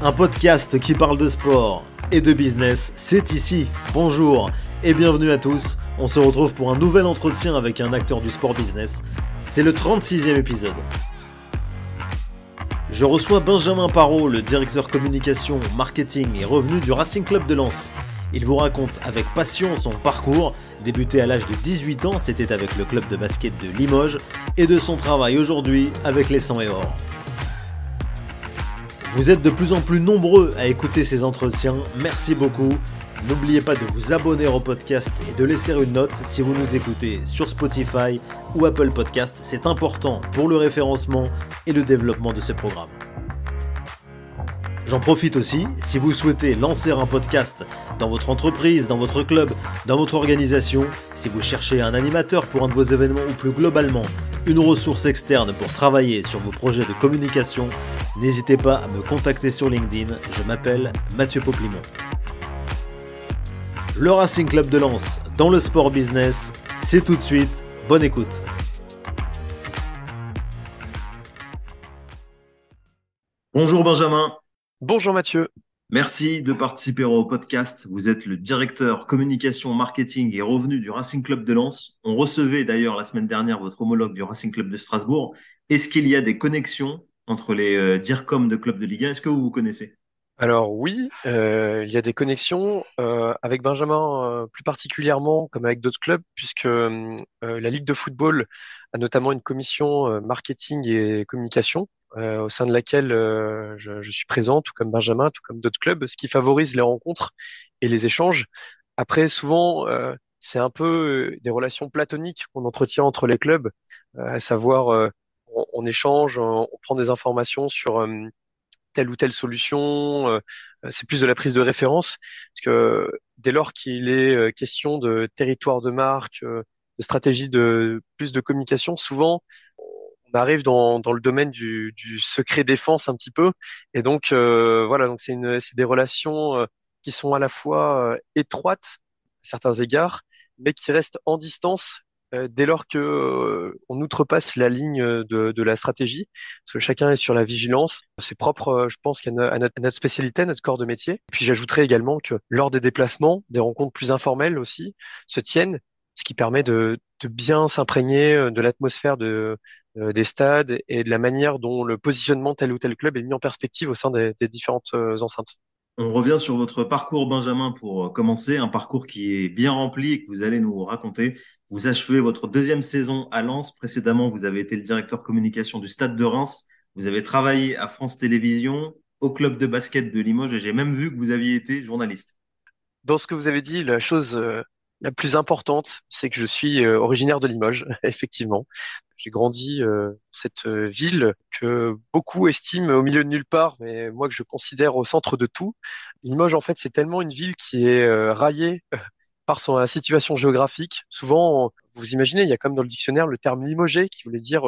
Un podcast qui parle de sport et de business, c'est ici. Bonjour et bienvenue à tous. On se retrouve pour un nouvel entretien avec un acteur du sport business. C'est le 36e épisode. Je reçois Benjamin Parot, le directeur communication, marketing et revenu du Racing Club de Lens. Il vous raconte avec passion son parcours, débuté à l'âge de 18 ans, c'était avec le club de basket de Limoges, et de son travail aujourd'hui avec les 100 et or. Vous êtes de plus en plus nombreux à écouter ces entretiens, merci beaucoup. N'oubliez pas de vous abonner au podcast et de laisser une note si vous nous écoutez sur Spotify ou Apple Podcast, c'est important pour le référencement et le développement de ce programme. J'en profite aussi, si vous souhaitez lancer un podcast dans votre entreprise, dans votre club, dans votre organisation, si vous cherchez un animateur pour un de vos événements ou plus globalement une ressource externe pour travailler sur vos projets de communication, n'hésitez pas à me contacter sur LinkedIn, je m'appelle Mathieu Poplimon. Le Racing Club de Lens dans le sport business, c'est tout de suite, bonne écoute. Bonjour Benjamin. Bonjour Mathieu. Merci de participer au podcast. Vous êtes le directeur communication, marketing et revenus du Racing Club de Lens. On recevait d'ailleurs la semaine dernière votre homologue du Racing Club de Strasbourg. Est-ce qu'il y a des connexions entre les euh, DIRCOM de clubs de Ligue 1 Est-ce que vous vous connaissez? Alors oui, euh, il y a des connexions euh, avec Benjamin plus particulièrement, comme avec d'autres clubs, puisque la Ligue de football a notamment une commission marketing et communication euh, au sein de laquelle euh, je, je, suis présent, tout comme Benjamin, tout comme d'autres clubs, ce qui favorise les rencontres et les échanges. Après, souvent, euh, c'est un peu des relations platoniques qu'on entretient entre les clubs, à savoir on, on, échange, on, on, prend des informations sur telle ou telle solution. c'est plus de la prise de référence, parce que dès lors qu'il est question de territoire de marque, de stratégie de plus de communication, souvent on arrive dans, dans le domaine du, du, secret défense un petit peu. Et donc, euh, voilà, donc c'est des relations euh, qui sont à la fois euh, étroites à certains égards, mais qui restent en distance dès lors que on outrepasse la ligne de, de, la stratégie, parce que chacun est sur la vigilance. C'est propre, je pense, qu'à notre, spécialité, notre corps de métier. Puis j'ajouterais également que lors des déplacements, des rencontres plus informelles aussi se tiennent, ce qui permet de, de bien s'imprégner de l'atmosphère de, euh, des stades et de la manière dont le positionnement tel ou tel club est mis en perspective au sein des, des différentes euh, enceintes. On revient sur votre parcours, Benjamin, pour euh, commencer. Un parcours qui est bien rempli et que vous allez nous raconter. Vous achevez votre deuxième saison à Lens. Précédemment, vous avez été le directeur communication du Stade de Reims. Vous avez travaillé à France Télévisions, au club de basket de Limoges et j'ai même vu que vous aviez été journaliste. Dans ce que vous avez dit, la chose la plus importante, c'est que je suis originaire de Limoges, effectivement. J'ai grandi euh, cette euh, ville que beaucoup estiment au milieu de nulle part, mais moi que je considère au centre de tout. Limoges, en fait, c'est tellement une ville qui est euh, raillée par son situation géographique. Souvent, vous imaginez, il y a comme dans le dictionnaire le terme limogé qui voulait dire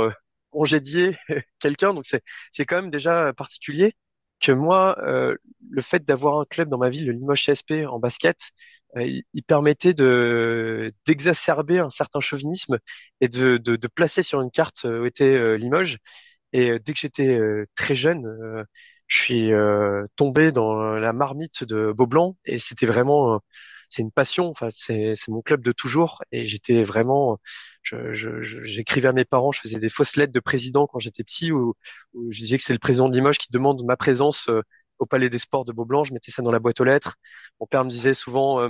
congédier quelqu'un, donc c'est c'est quand même déjà particulier que moi, euh, le fait d'avoir un club dans ma ville, le Limoges CSP en basket, euh, il, permettait de d'exacerber un certain chauvinisme et de, de, de, placer sur une carte euh, où était euh, Limoges. Et dès que j'étais très jeune, je suis tombé dans la marmite de Beaublanc et c'était vraiment c'est une passion. Enfin, c'est mon club de toujours et j'étais vraiment j'écrivais à mes parents, je faisais des fausses lettres de président quand j'étais petit où, où, je disais que c'est le président de Limoges qui demande ma présence euh, au Palais des Sports de Beaublanc. Je mettais ça dans la boîte aux lettres. Mon père me disait souvent euh,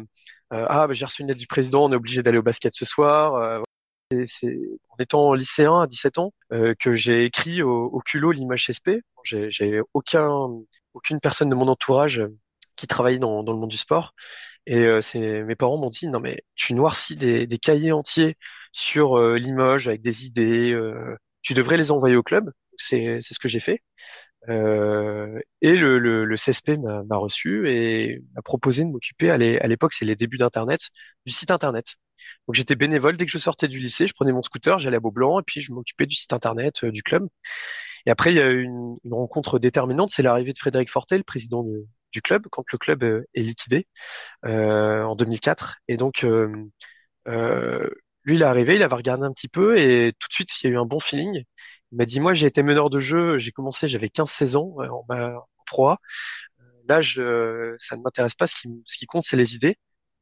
euh, Ah, bah, j'ai reçu une lettre du président, on est obligé d'aller au basket ce soir. c'est en étant lycéen à 17 ans que j'ai écrit au, au culot Limoges SP. J'ai aucun, aucune personne de mon entourage qui travaillait dans, dans le monde du sport. Et euh, c'est mes parents m'ont dit non mais tu noircis des, des cahiers entiers sur euh, Limoges avec des idées, euh, tu devrais les envoyer au club. C'est c'est ce que j'ai fait. et le, le, le CSP m'a reçu et m'a proposé de m'occuper à l'époque c'est les débuts d'internet du site internet. Donc j'étais bénévole dès que je sortais du lycée, je prenais mon scooter, j'allais à Beaublanc et puis je m'occupais du site internet du club. Et après il y a eu une, une rencontre déterminante, c'est l'arrivée de Frédéric Fortel, président de, du club quand le club euh, est liquidé euh, en 2004. Et donc, euh, lui, il est arrivé, il avait regardé un petit peu et tout de suite, il y a eu un bon feeling. Il m'a dit, moi, j'ai été meneur de jeu, j'ai commencé, j'avais 15-16 ans en, en proie. l'âge, euh, ça ne m'intéresse pas. Ce qui, ce qui compte, c'est les idées.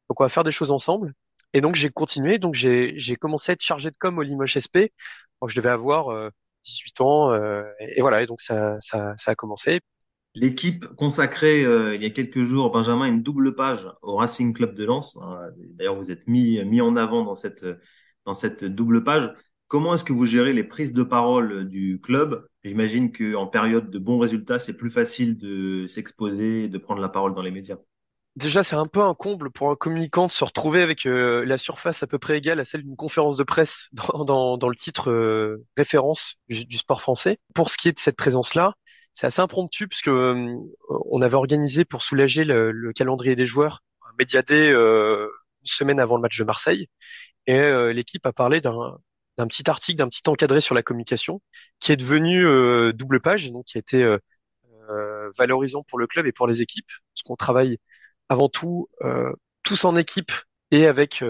Donc, on va faire des choses ensemble. Et donc, j'ai continué. Donc, j'ai, commencé à être chargé de com au Limoges SP. Donc, je devais avoir euh, 18 ans. euh, et, voilà. Et donc, ça, ça a commencé. L'équipe consacrait euh, il y a quelques jours, Benjamin, une double page au Racing Club de Lens. hein. D'ailleurs, vous êtes mis, en avant dans cette, double page. Comment est-ce que vous gérez les prises de parole du club? J'imagine qu'en période de bons résultats, c'est plus facile de s'exposer de prendre la parole dans les médias. Déjà, c'est un peu un comble pour un communicant de se retrouver avec euh, la surface à peu près égale à celle d'une conférence de presse dans, le titre euh, référence du, du sport français. Pour ce qui est de cette présence-là, c'est assez impromptu puisque euh, on avait organisé pour soulager le, le calendrier des joueurs un média euh, une semaine avant le match de Marseille. Et euh, l'équipe a parlé d'un d'un petit article, d'un petit encadré sur la communication qui est devenu euh, double page donc qui a été euh, euh, valorisant pour le club et pour les équipes. Parce qu'on travaille avant tout tous en équipe et avec,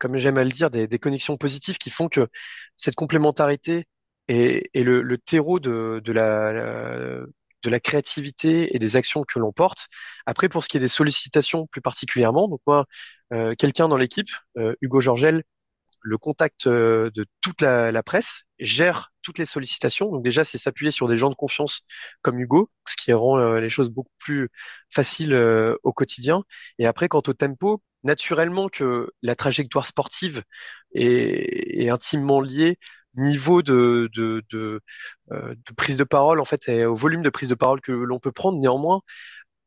comme j'aime à le dire, des, des connexions positives qui font que cette complémentarité est, est le, le terreau de, de la, la- de la créativité et des actions que l'on porte. Après, pour ce qui est des sollicitations plus particulièrement, donc moi, euh, quelqu'un dans l'équipe, euh, Hugo Georgel, le contact euh, de toute la, la presse, gère toutes les sollicitations. Donc déjà, c'est s'appuyer sur des gens de confiance comme Hugo, ce qui rend euh, les choses beaucoup plus faciles euh, au quotidien. Et après, quant au tempo, naturellement que la trajectoire sportive est, est intimement liée niveau euh, de prise de parole, en fait, et au volume de prise de parole que l'on peut prendre. Néanmoins,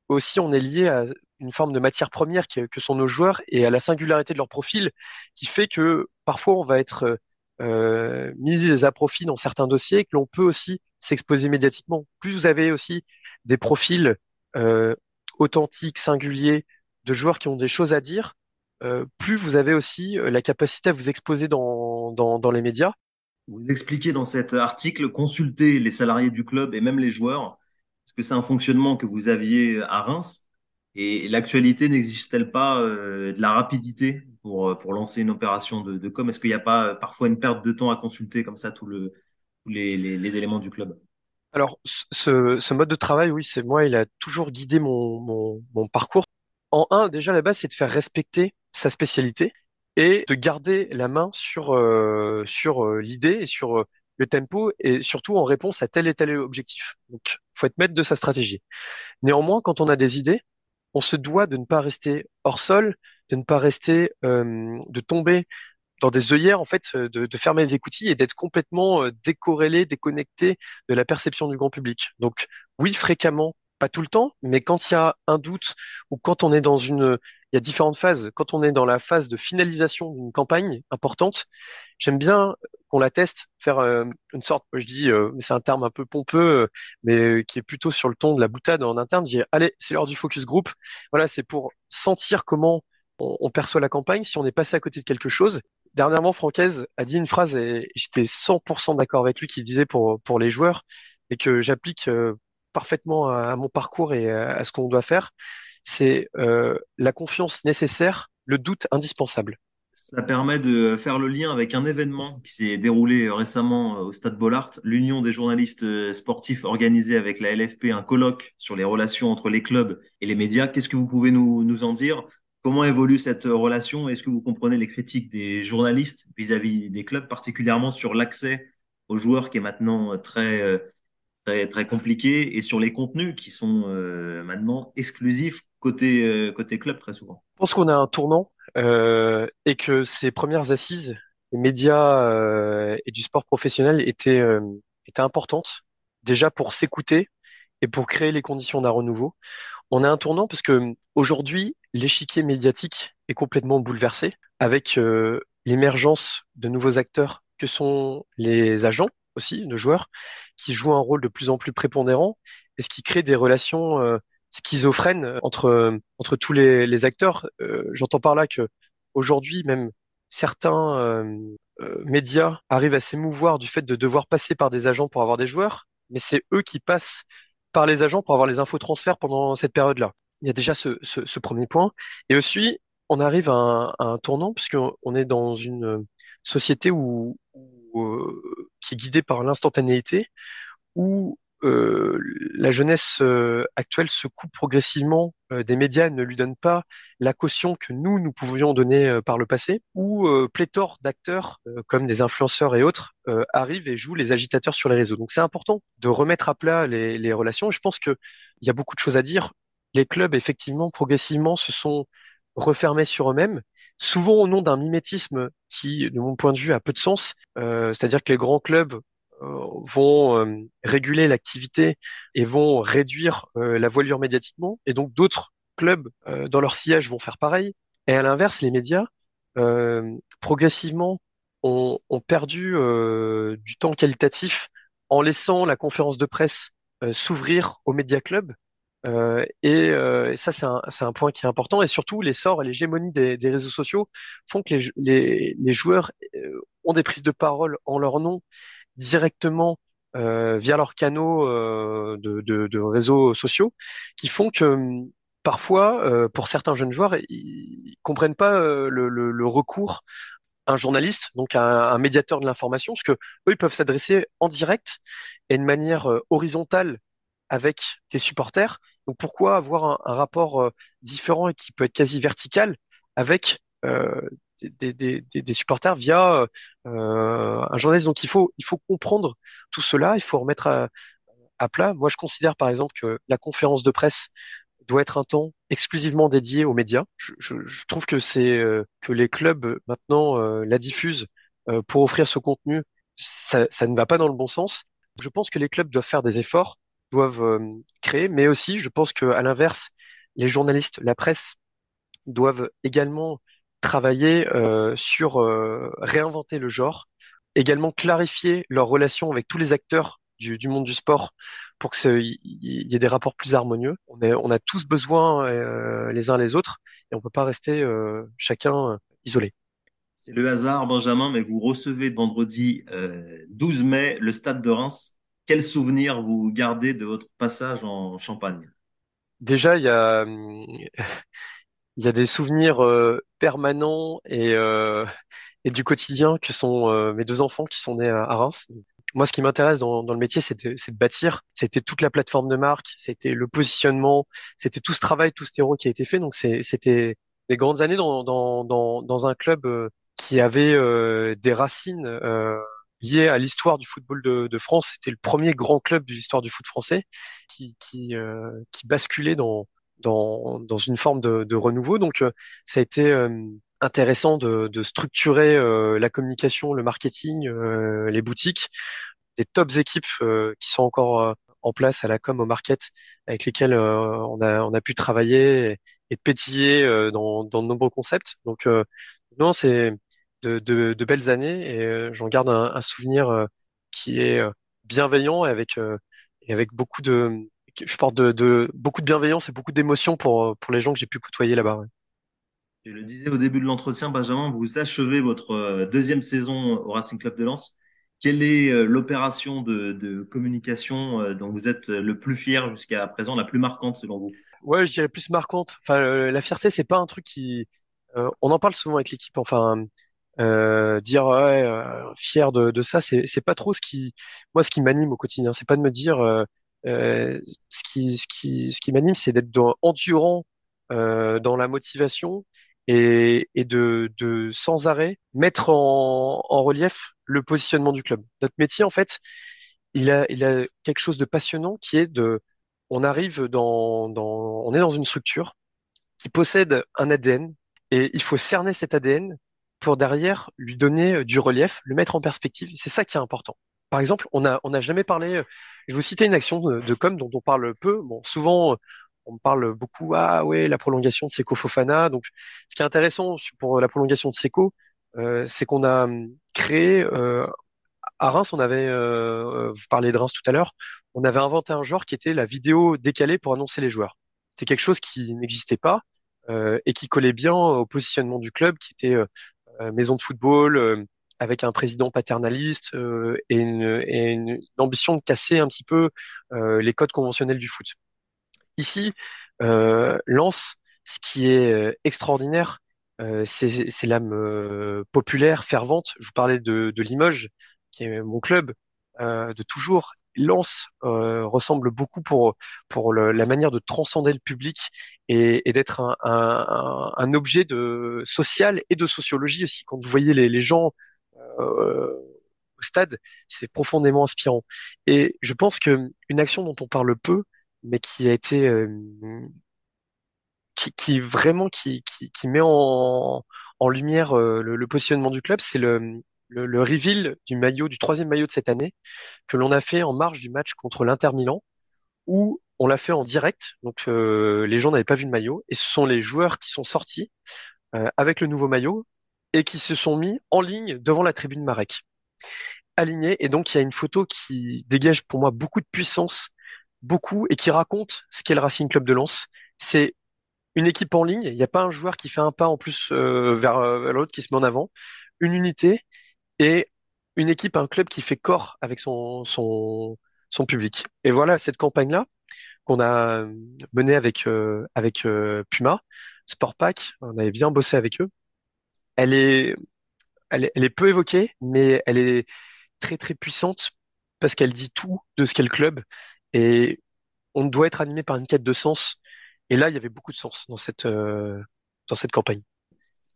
aussi, on est lié à une forme de matière première que, sont nos joueurs et à la singularité de leur profil qui fait que parfois on va être euh, mis à profit dans certains dossiers et que l'on peut aussi s'exposer médiatiquement. Plus vous avez aussi des profils euh, authentiques, singuliers, de joueurs qui ont des choses à dire, plus vous avez aussi la capacité à vous exposer dans les médias. Vous expliquez dans cet article, consulter les salariés du club et même les joueurs. Est-ce que c'est un fonctionnement que vous aviez à Reims? Et l'actualité n'exige-t-elle pas euh, de la rapidité pour, pour lancer une opération de, com? Est-ce qu'il n'y a pas euh, parfois une perte de temps à consulter comme ça tous les, éléments du club? Alors, ce, mode de travail, oui, c'est moi, il a toujours guidé mon, mon parcours. En un, déjà, la base, c'est de faire respecter sa spécialité et de garder la main sur, euh, sur euh, l'idée et sur euh, le tempo et surtout en réponse à tel et tel objectif. Donc, faut être maître de sa stratégie. Néanmoins, quand on a des idées, on se doit de ne pas rester hors sol, de ne pas rester, de tomber dans des œillères, en fait, de, de fermer les écoutilles et d'être complètement euh, décorrélé, déconnecté de la perception du grand public. Donc, oui, fréquemment, pas tout le temps, mais quand il y a un doute ou quand on est dans une, il y a différentes phases. Quand on est dans la phase de finalisation d'une campagne importante, j'aime bien qu'on la teste, faire euh, une sorte, je dis, euh, c'est un terme un peu pompeux, euh, mais qui est plutôt sur le ton de la boutade en interne. Dis, allez, c'est l'heure du focus group. Voilà, c'est pour sentir comment on, perçoit la campagne, si on est passé à côté de quelque chose. Dernièrement, Francaise a dit une phrase et j'étais 100% d'accord avec lui qui disait pour, les joueurs et que j'applique parfaitement à, mon parcours et à, ce qu'on doit faire. C'est euh, la confiance nécessaire, le doute indispensable. Ça permet de faire le lien avec un événement qui s'est déroulé récemment au Stade Bollaert, l'Union des journalistes euh, sportifs organisée avec la LFP, un colloque sur les relations entre les clubs et les médias. Qu'est-ce que vous pouvez nous, en dire? Comment évolue cette relation? Est-ce que vous comprenez les critiques des journalistes vis-à-vis des clubs, particulièrement sur l'accès aux joueurs qui est maintenant très, euh, très, compliqué et sur les contenus qui sont euh, maintenant exclusifs côté, euh, côté club très souvent? Je pense qu'on a un tournant euh, et que ces premières assises des médias et du sport professionnel étaient, étaient importantes, déjà pour s'écouter et pour créer les conditions d'un renouveau. On a un tournant parce que aujourd'hui, l'échiquier médiatique est complètement bouleversé avec l'émergence de nouveaux acteurs que sont les agents aussi de joueurs qui jouent un rôle de plus en plus prépondérant et ce qui crée des relations euh, schizophrènes entre, entre tous les, acteurs. Euh, j'entends par là que aujourd'hui, même certains euh, euh, médias arrivent à s'émouvoir du fait de devoir passer par des agents pour avoir des joueurs, mais c'est eux qui passent par les agents pour avoir les infos transferts pendant cette période-là. Il y a déjà ce, ce, premier point. Et aussi, on arrive à un, tournant puisqu'on est dans une société où, euh, qui est guidée par l'instantanéité, où euh, la jeunesse euh, actuelle se coupe progressivement euh, des médias, ne lui donne pas la caution que nous, nous pouvions donner par le passé, où pléthore d'acteurs comme des influenceurs et autres arrivent et jouent les agitateurs sur les réseaux. Donc c'est important de remettre à plat les, les relations. Je pense qu'il y a beaucoup de choses à dire. Les clubs, effectivement, progressivement, se sont refermés sur eux-mêmes souvent au nom d'un mimétisme qui, de mon point de vue, a peu de sens. Euh, C'est-à-dire que les grands clubs euh, vont euh, réguler l'activité et vont réduire la voilure médiatiquement, et donc d'autres clubs dans leur sillage vont faire pareil. Et à l'inverse, les médias progressivement ont, ont perdu du temps qualitatif en laissant la conférence de presse s'ouvrir aux médias clubs euh, et, euh, ça, c'est un, point qui est important. Et surtout, l'essor et l'hégémonie des, réseaux sociaux font que les, joueurs ont des prises de parole en leur nom directement euh, via leurs canaux euh, de, réseaux sociaux, qui font que hum, parfois, euh, pour certains jeunes joueurs, ils comprennent pas le, le, le, recours à un journaliste, donc à un, un médiateur de l'information, parce que eux, ils peuvent s'adresser en direct et de manière horizontale avec tes supporters. Donc pourquoi avoir un, rapport différent et qui peut être quasi vertical avec euh, des, des, des, supporters via euh, un journaliste? Donc il faut, il faut comprendre tout cela, il faut remettre à, à, plat. Moi, je considère par exemple que la conférence de presse doit être un temps exclusivement dédié aux médias. Je, je, je trouve que c'est euh, que les clubs maintenant euh, la diffusent euh, pour offrir ce contenu. Ça, ça ne va pas dans le bon sens. Je pense que les clubs doivent faire des efforts, doivent créer, mais aussi, je pense que à l'inverse, les journalistes, la presse doivent également travailler euh, sur euh, réinventer le genre, également clarifier leur relation avec tous les acteurs du, monde du sport pour qu'il y, ait des rapports plus harmonieux. On, a tous besoin euh, les uns les autres et on peut pas rester euh, chacun isolé. C'est le hasard, Benjamin, mais vous recevez vendredi 12 mai le stade de Reims. Quel souvenir vous gardez de votre passage en Champagne? Déjà, il y a y a des souvenirs euh, permanents et, euh, et du quotidien que sont euh, mes deux enfants qui sont nés à, Reims. Moi, ce qui m'intéresse dans, le métier, c'est de, bâtir. C'était toute la plateforme de marque, c'était le positionnement, c'était tout ce travail, tout ce terreau qui a été fait. Donc, c'était des grandes années dans un club qui avait des racines liées à l'histoire du football de, de France. C'était le premier grand club de l'histoire du foot français qui, qui, qui basculait dans, dans, dans une forme de, de renouveau. Donc, euh, ça a été euh, intéressant de, de structurer euh, la communication, le marketing, les boutiques, des tops équipes qui sont encore en place à la com, au market, avec lesquelles on, a, on a pu travailler et, et pétiller dans, dans de nombreux concepts. Donc, non, c'est de, de, de, belles années et j'en garde un, un souvenir qui est bienveillant et avec, et avec beaucoup de, je porte de, beaucoup de bienveillance et beaucoup d'émotion pour, pour les gens que j'ai pu côtoyer là-bas. Je le disais au début de l'entretien, Benjamin, vous achevez votre euh, deuxième saison au Racing Club de Lens. Quelle est euh, l'opération de, communication euh, dont vous êtes le plus fier jusqu'à présent, la plus marquante selon vous? Ouais, je dirais plus marquante. Enfin, la fierté, c'est pas un truc qui. on en parle souvent avec l'équipe. Enfin, dire ouais, fier de, de ça, c'est pas trop ce qui moi ce qui m'anime au quotidien. C'est pas de me dire euh, ce qui, ce qui, ce qui m'anime, c'est d'être endurant euh, dans la motivation et, et de, de, sans arrêt mettre en, en, relief le positionnement du club. Notre métier, en fait, il a, il a quelque chose de passionnant qui est de, on arrive dans, dans, on est dans une structure qui possède un ADN et il faut cerner cet ADN pour derrière lui donner du relief, le mettre en perspective. C'est ça qui est important. Par exemple, on n'a jamais parlé. Euh, je vais vous citer une action de, com dont on parle peu. Souvent, euh, on parle beaucoup. Ah ouais, la prolongation de Seco Fofana. Donc, ce qui est intéressant pour la prolongation de Seco, euh, c'est qu'on a hum, créé euh, à Reims. On avait, euh, vous parlez de Reims tout à l'heure. On avait inventé un genre qui était la vidéo décalée pour annoncer les joueurs. C'est quelque chose qui n'existait pas et qui collait bien au positionnement du club, qui était maison de football avec un président paternaliste euh, et, une, ambition de casser un petit peu euh, les codes conventionnels du foot. Ici, euh, ce qui est euh, extraordinaire, euh, c'est l'âme euh, populaire, fervente. Je vous parlais de, de Limoges, qui est mon club de toujours. Lens ressemble beaucoup pour pour la manière de transcender le public et, d'être un, objet de social et de sociologie aussi. Quand vous voyez les, gens au stade, c'est profondément inspirant. Et je pense que une action dont on parle peu, mais qui a été qui, qui, vraiment qui, qui, met en, lumière euh, le, positionnement du club, c'est le, le, reveal du maillot, du troisième maillot de cette année, que l'on a fait en marge du match contre l'Inter Milan, où on l'a fait en direct, donc euh, les gens n'avaient pas vu le maillot, et ce sont les joueurs qui sont sortis euh, avec le nouveau maillot et qui se sont mis en ligne devant la tribune Marek, alignés. Et donc il y a une photo qui dégage pour moi beaucoup de puissance, beaucoup, et qui raconte ce qu'est le Racing Club de Lens. C'est une équipe en ligne, il n'y a pas un joueur qui fait un pas en plus euh, vers, l'autre, qui se met en avant, une unité et une équipe, un club qui fait corps avec son, son, public. Et voilà, cette campagne-là qu'on a menée avec, euh, avec Puma, Sportpack, on avait bien bossé avec eux, elle est, elle est, elle est peu évoquée, mais elle est très très puissante parce qu'elle dit tout de ce qu'est le club et on doit être animé par une quête de sens et là, il y avait beaucoup de sens dans cette, euh, dans cette campagne.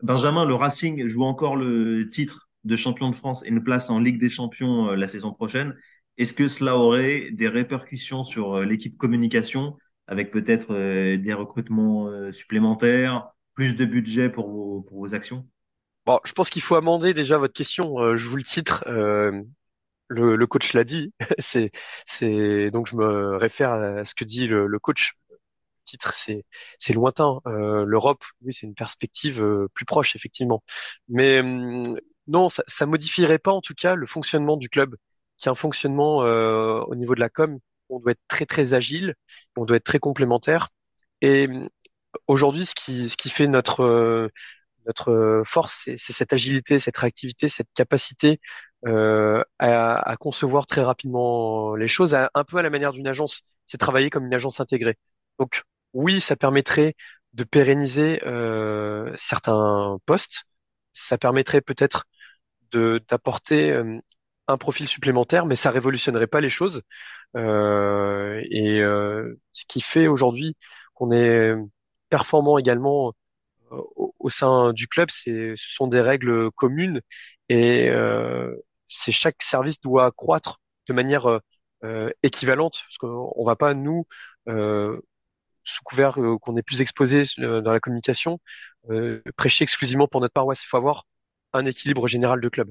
Benjamin, le Racing joue encore le titre de champion de France et une place en Ligue des Champions euh, la saison prochaine. Est-ce que cela aurait des répercussions sur euh, l'équipe communication avec peut-être des recrutements supplémentaires, plus de budget pour vos, pour vos actions? Bon, je pense qu'il faut amender déjà votre question. je vous le titre. le, le, coach l'a dit. c'est, donc je me réfère à ce que dit le, le coach titre, c'est lointain. Euh, L'Europe, oui, c'est une perspective euh, plus proche, effectivement. Mais hum, non, ça, ça modifierait pas, en tout cas, le fonctionnement du club, qui est un fonctionnement euh, au niveau de la com. On doit être très très agile, on doit être très complémentaire. Et aujourd'hui, ce qui ce qui fait notre notre force, c'est cette agilité, cette réactivité, cette capacité euh, à, concevoir très rapidement les choses, un peu à la manière d'une agence. C'est travailler comme une agence intégrée. Donc oui, ça permettrait de pérenniser euh, certains postes. Ça permettrait peut-être d'apporter euh, un profil supplémentaire, mais ça révolutionnerait pas les choses. Euh, et ce qui fait aujourd'hui qu'on est performant également au, sein du club, c'est ce sont des règles communes et c'est chaque service doit croître de manière équivalente parce qu'on va pas nous sous couvert euh, qu'on est plus exposé euh, dans la communication, euh, prêcher exclusivement pour notre paroisse. Il faut avoir un équilibre général de club.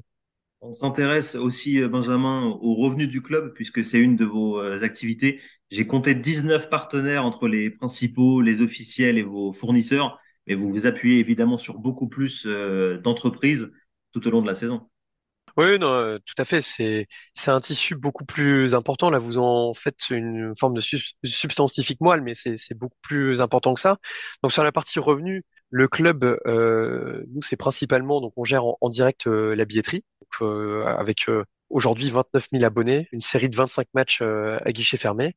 On s'intéresse aussi, Benjamin, aux revenus du club, puisque c'est une de vos activités. J'ai compté 19 partenaires entre les principaux, les officiels et vos fournisseurs, mais vous vous appuyez évidemment sur beaucoup plus d'entreprises tout au long de la saison. Oui, non, euh, tout à fait. C'est un tissu beaucoup plus important. Là, vous en faites une forme de substantifique moelle, mais c'est c'est beaucoup plus important que ça. Donc sur la partie revenu, le club, euh, nous, c'est principalement donc on gère en, direct euh, la billetterie, avec aujourd'hui 29 000 abonnés, une série de 25 matchs à guichet fermé,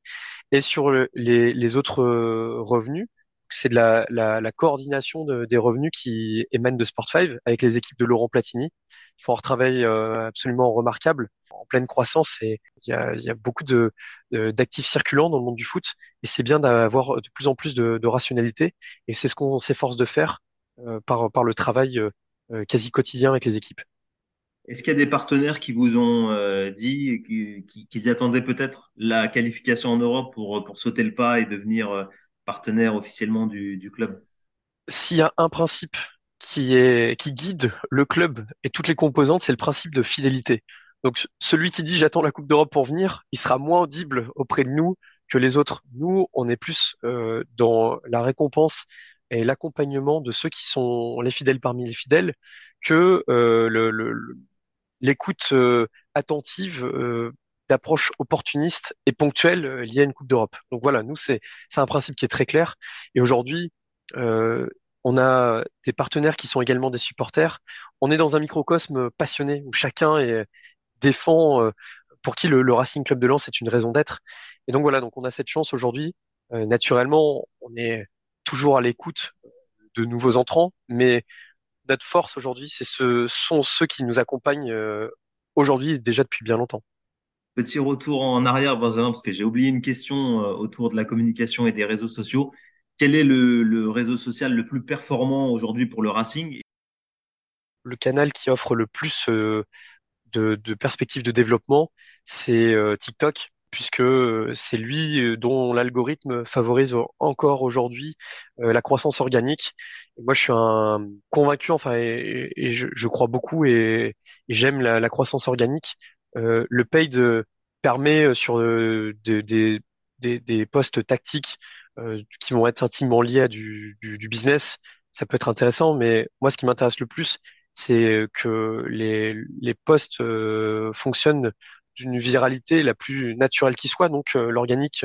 et sur les les autres revenus c'est de la, coordination de, des revenus qui émanent de Sport5 avec les équipes de Laurent Platini. Ils font un travail euh, absolument remarquable, en pleine croissance et il y a, beaucoup d'actifs circulants dans le monde du foot et c'est bien d'avoir de plus en plus de, rationalité et c'est ce qu'on s'efforce de faire euh, par, le travail euh, quasi quotidien avec les équipes. Est-ce qu'il y a des partenaires qui vous ont dit qu'ils attendaient peut-être la qualification en Europe pour sauter le pas et devenir partenaire officiellement du, du club S'il y a un principe qui, est, qui guide le club et toutes les composantes, c'est le principe de fidélité. Donc celui qui dit j'attends la Coupe d'Europe pour venir, il sera moins audible auprès de nous que les autres. Nous, on est plus euh, dans la récompense et l'accompagnement de ceux qui sont les fidèles parmi les fidèles que euh, l'écoute le, euh, attentive d'approche opportuniste et ponctuelle euh, liée à une Coupe d'Europe. Donc voilà, nous, c'est un principe qui est très clair. Et aujourd'hui, euh, on a des partenaires qui sont également des supporters. On est dans un microcosme passionné où chacun défend, euh, pour qui le, Racing Club de Lens est une raison d'être. Et donc voilà, donc on a cette chance aujourd'hui. naturellement, on est toujours à l'écoute de nouveaux entrants, mais notre force aujourd'hui, ce sont ceux qui nous accompagnent aujourd'hui déjà depuis bien longtemps. Petit retour en arrière, parce que j'ai oublié une question euh, autour de la communication et des réseaux sociaux. Quel est le, réseau social le plus performant aujourd'hui pour le Racing? Le canal qui offre le plus euh, de, perspectives de développement, c'est euh, TikTok, puisque c'est lui dont l'algorithme favorise encore aujourd'hui la croissance organique. moi, je suis un convaincu, enfin, et, je, crois beaucoup et, j'aime la, croissance organique euh, le paid permet euh, sur euh, des, des, postes tactiques qui vont être intimement liés à du, du, business. Ça peut être intéressant, mais moi, ce qui m'intéresse le plus, c'est que les, les postes fonctionnent d'une viralité la plus naturelle qui soit. Donc, l'organique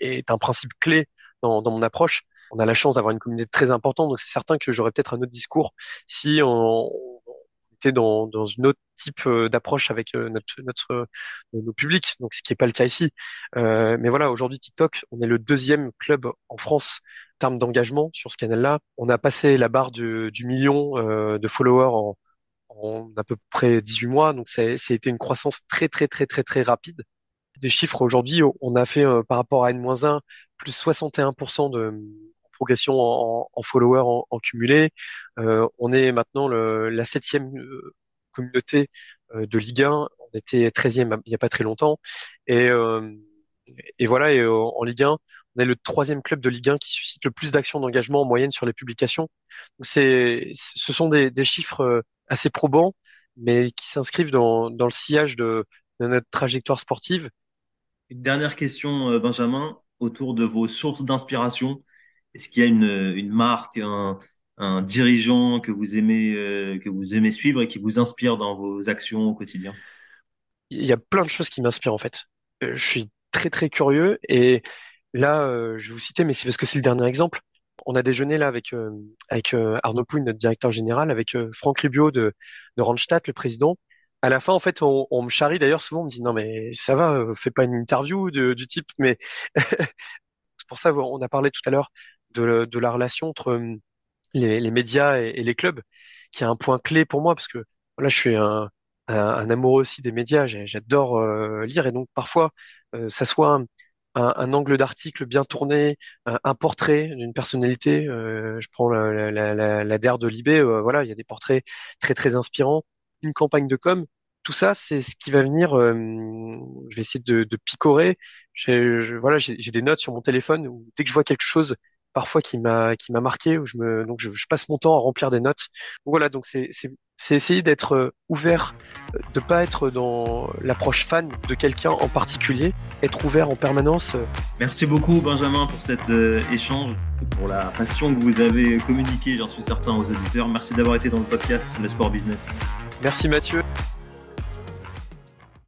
est un principe clé dans, dans mon approche. On a la chance d'avoir une communauté très importante, donc c'est certain que j'aurais peut-être un autre discours si on, dans, dans une autre type euh, d'approche avec euh, notre, notre euh, nos publics, donc ce qui n'est pas le cas ici. mais voilà, aujourd'hui TikTok, on est le deuxième club en France en termes d'engagement sur ce canal-là. On a passé la barre du, million de followers en à peu près 18 mois, donc ça, a été une croissance très très très très très rapide. Des chiffres aujourd'hui, on a fait par rapport à N-1 plus 61% de progression en, followers en, cumulé. Euh, on est maintenant le, la septième euh, communauté euh, de Ligue 1. On était 13e il n'y a pas très longtemps. Et, voilà, et en Ligue 1, on est le troisième club de Ligue 1 qui suscite le plus d'actions d'engagement en moyenne sur les publications. c'est, ce sont des, chiffres assez probants, mais qui s'inscrivent dans, dans le sillage de, de, notre trajectoire sportive. Une dernière question, Benjamin, autour de vos sources d'inspiration. Est-ce qu'il y a une, marque, un, dirigeant que vous aimez euh, que vous aimez suivre et qui vous inspire dans vos actions au quotidien? Il y a plein de choses qui m'inspirent en fait. Euh, je suis très très curieux et là, euh, je vais vous citer, mais c'est parce que c'est le dernier exemple. On a déjeuné là avec Arnaud Pouille, notre directeur général, avec Franck Rubio de, de Randstad, le président. À la fin, en fait, on, me charrie d'ailleurs souvent, on me dit non mais ça va, fais pas une interview du type, mais c'est pour ça on a parlé tout à l'heure de, la relation entre hum, les, médias et, les clubs, qui est un point clé pour moi, parce que là, je suis un, amoureux aussi des médias, j'adore euh, lire, et donc parfois, euh, ça soit un, angle d'article bien tourné, un, portrait d'une personnalité. euh, je prends la, la, DER de Libé, euh, voilà, il y a des portraits très très inspirants, une campagne de com. Tout ça, c'est ce qui va venir. je vais essayer de, picorer. Voilà, j'ai des notes sur mon téléphone dès que je vois quelque chose parfois qui m'a qui m'a marqué où je me donc je, passe mon temps à remplir des notes. voilà, donc c'est c'est essayer d'être euh, ouvert, euh, de pas être dans l'approche fan de quelqu'un en particulier, être ouvert en permanence. Euh. Merci beaucoup Benjamin pour cet échange, pour la passion que vous avez communiquée, j'en suis certain aux auditeurs. Merci d'avoir été dans le podcast Le Sport Business. Merci Mathieu.